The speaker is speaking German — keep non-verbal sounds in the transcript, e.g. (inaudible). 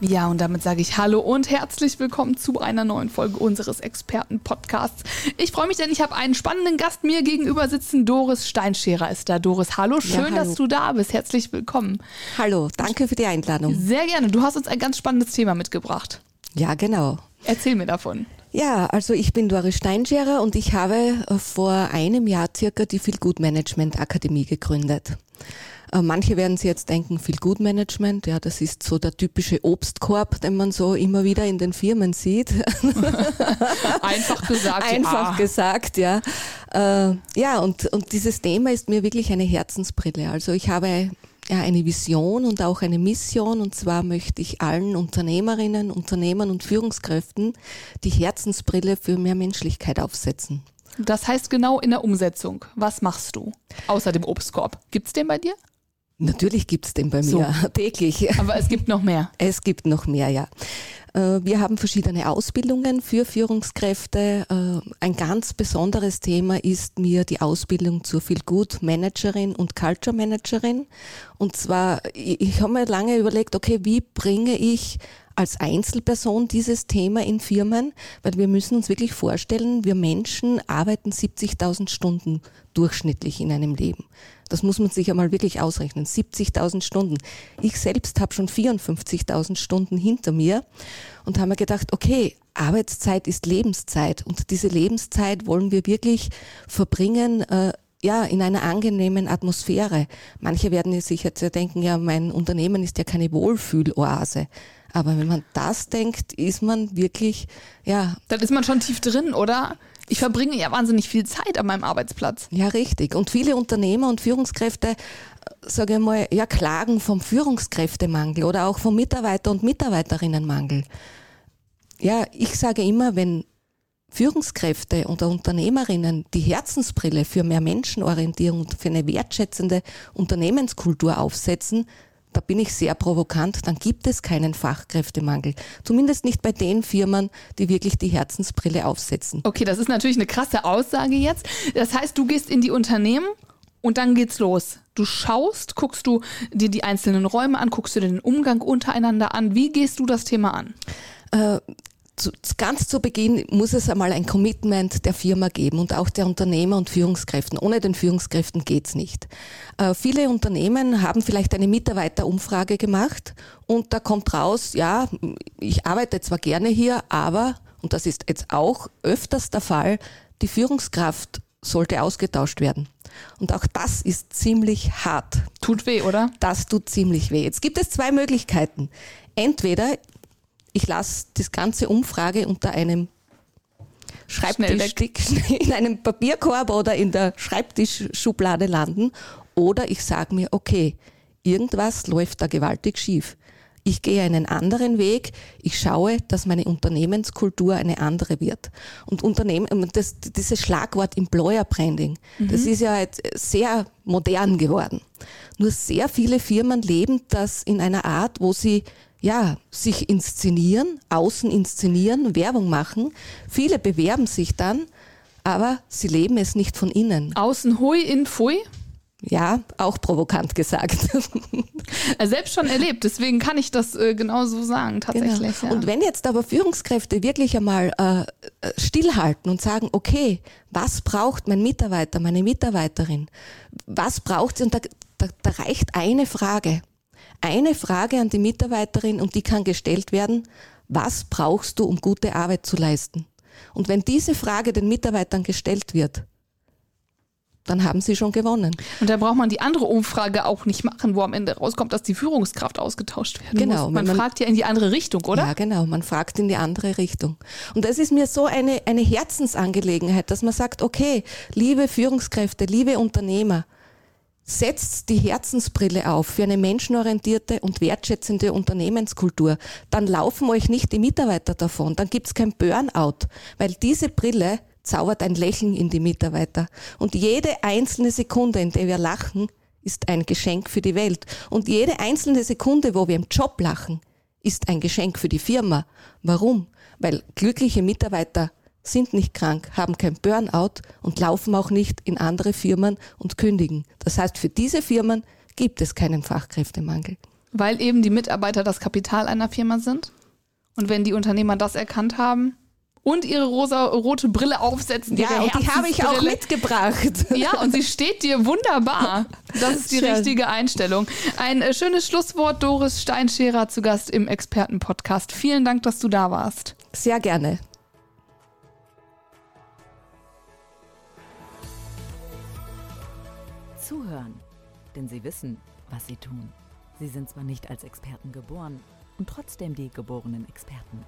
Ja, und damit sage ich Hallo und herzlich willkommen zu einer neuen Folge unseres Experten-Podcasts. Ich freue mich, denn ich habe einen spannenden Gast mir gegenüber sitzen. Doris Steinscherer ist da. Doris, hallo, schön, hallo. dass du da bist. Herzlich willkommen. Hallo, danke für die Einladung. Sehr gerne. Du hast uns ein ganz spannendes Thema mitgebracht. Ja, genau. Erzähl mir davon. Ja, also ich bin Doris Steinscherer und ich habe vor einem Jahr circa die Feel Good Management Akademie gegründet. Äh, Manche werden sich jetzt denken, Feel Good Management, ja, das ist so der typische Obstkorb, den man so immer wieder in den Firmen sieht. (laughs) Einfach gesagt. Einfach ja. gesagt, ja. Äh, ja, und, und dieses Thema ist mir wirklich eine Herzensbrille. Also ich habe ja eine Vision und auch eine Mission und zwar möchte ich allen Unternehmerinnen, Unternehmern und Führungskräften die Herzensbrille für mehr Menschlichkeit aufsetzen. Das heißt genau in der Umsetzung. Was machst du? Außer dem Obstkorb. Gibt's den bei dir? Natürlich gibt's den bei So. mir (laughs) täglich. Aber es gibt noch mehr. Es gibt noch mehr, ja. Äh, Wir haben verschiedene Ausbildungen für Führungskräfte. Äh, Ein ganz besonderes Thema ist mir die Ausbildung zur Feel Good Managerin und Culture Managerin. Und zwar, ich habe mir lange überlegt, okay, wie bringe ich als Einzelperson dieses Thema in Firmen, weil wir müssen uns wirklich vorstellen, wir Menschen arbeiten 70.000 Stunden durchschnittlich in einem Leben. Das muss man sich einmal wirklich ausrechnen. 70.000 Stunden. Ich selbst habe schon 54.000 Stunden hinter mir und habe mir gedacht, okay, Arbeitszeit ist Lebenszeit und diese Lebenszeit wollen wir wirklich verbringen, äh, ja, in einer angenehmen Atmosphäre. Manche werden sich jetzt ja denken, ja, mein Unternehmen ist ja keine Wohlfühloase. Aber wenn man das denkt, ist man wirklich, ja, Dann ist man schon tief drin, oder? Ich verbringe ja wahnsinnig viel Zeit an meinem Arbeitsplatz. Ja, richtig. Und viele Unternehmer und Führungskräfte, äh, sage ich mal, ja, klagen vom Führungskräftemangel oder auch vom Mitarbeiter- und Mitarbeiterinnenmangel. Ja, ich sage immer, wenn Führungskräfte oder Unternehmerinnen die Herzensbrille für mehr Menschenorientierung und für eine wertschätzende Unternehmenskultur aufsetzen, da bin ich sehr provokant, dann gibt es keinen Fachkräftemangel. Zumindest nicht bei den Firmen, die wirklich die Herzensbrille aufsetzen. Okay, das ist natürlich eine krasse Aussage jetzt. Das heißt, du gehst in die Unternehmen und dann geht's los. Du schaust, guckst du dir die einzelnen Räume an, guckst du dir den Umgang untereinander an. Wie gehst du das Thema an? Äh, zu, ganz zu Beginn muss es einmal ein Commitment der Firma geben und auch der Unternehmer und Führungskräften. Ohne den Führungskräften geht's nicht. Äh, viele Unternehmen haben vielleicht eine Mitarbeiterumfrage gemacht und da kommt raus, ja, ich arbeite zwar gerne hier, aber, und das ist jetzt auch öfters der Fall, die Führungskraft sollte ausgetauscht werden. Und auch das ist ziemlich hart. Tut weh, oder? Das tut ziemlich weh. Jetzt gibt es zwei Möglichkeiten. Entweder ich lasse das ganze Umfrage unter einem. Schreibtischstück (laughs) in einem Papierkorb oder in der Schreibtischschublade landen oder ich sage mir, okay, irgendwas läuft da gewaltig schief. Ich gehe einen anderen Weg. Ich schaue, dass meine Unternehmenskultur eine andere wird. Und Unternehmen, das, dieses Schlagwort Employer Branding, das ist ja jetzt sehr modern geworden. Nur sehr viele Firmen leben das in einer Art, wo sie ja, sich inszenieren, außen inszenieren, Werbung machen. Viele bewerben sich dann, aber sie leben es nicht von innen. Außen hui, in pfui. Ja, auch provokant gesagt. Äh, (laughs) Selbst schon erlebt, deswegen kann ich das äh, genau so sagen, tatsächlich. Genau. Ja. Und wenn jetzt aber Führungskräfte wirklich einmal äh, äh, stillhalten und sagen, okay, was braucht mein Mitarbeiter, meine Mitarbeiterin? Was braucht sie? Und da, da, da reicht eine Frage. Eine Frage an die Mitarbeiterin und die kann gestellt werden, was brauchst du, um gute Arbeit zu leisten? Und wenn diese Frage den Mitarbeitern gestellt wird, dann haben sie schon gewonnen. Und da braucht man die andere Umfrage auch nicht machen, wo am Ende rauskommt, dass die Führungskraft ausgetauscht werden Genau, muss. Man, man- fragt ja in die andere Richtung, oder? Ja, genau. Man fragt in die andere Richtung. Und das ist mir so eine, eine Herzensangelegenheit, dass man sagt, okay, liebe Führungskräfte, liebe Unternehmer, setzt die Herzensbrille auf für eine menschenorientierte und wertschätzende Unternehmenskultur. Dann laufen euch nicht die Mitarbeiter davon. Dann gibt's kein Burnout. Weil diese Brille zaubert ein Lächeln in die Mitarbeiter. Und jede einzelne Sekunde, in der wir lachen, ist ein Geschenk für die Welt. Und jede einzelne Sekunde, wo wir im Job lachen, ist ein Geschenk für die Firma. Warum? Weil glückliche Mitarbeiter sind nicht krank, haben kein Burnout und laufen auch nicht in andere Firmen und kündigen. Das heißt, für diese Firmen gibt es keinen Fachkräftemangel. Weil eben die Mitarbeiter das Kapital einer Firma sind? Und wenn die Unternehmer das erkannt haben, und ihre rosa-rote Brille aufsetzen. Ja, und die habe ich auch mitgebracht. (laughs) Ja, und sie steht dir wunderbar. Das ist die Schön. richtige Einstellung. Ein äh, schönes Schlusswort, Doris Steinscherer zu Gast im Expertenpodcast. Vielen Dank, dass du da warst. Sehr gerne. Zuhören, denn sie wissen, was sie tun. Sie sind zwar nicht als Experten geboren und trotzdem die geborenen Experten.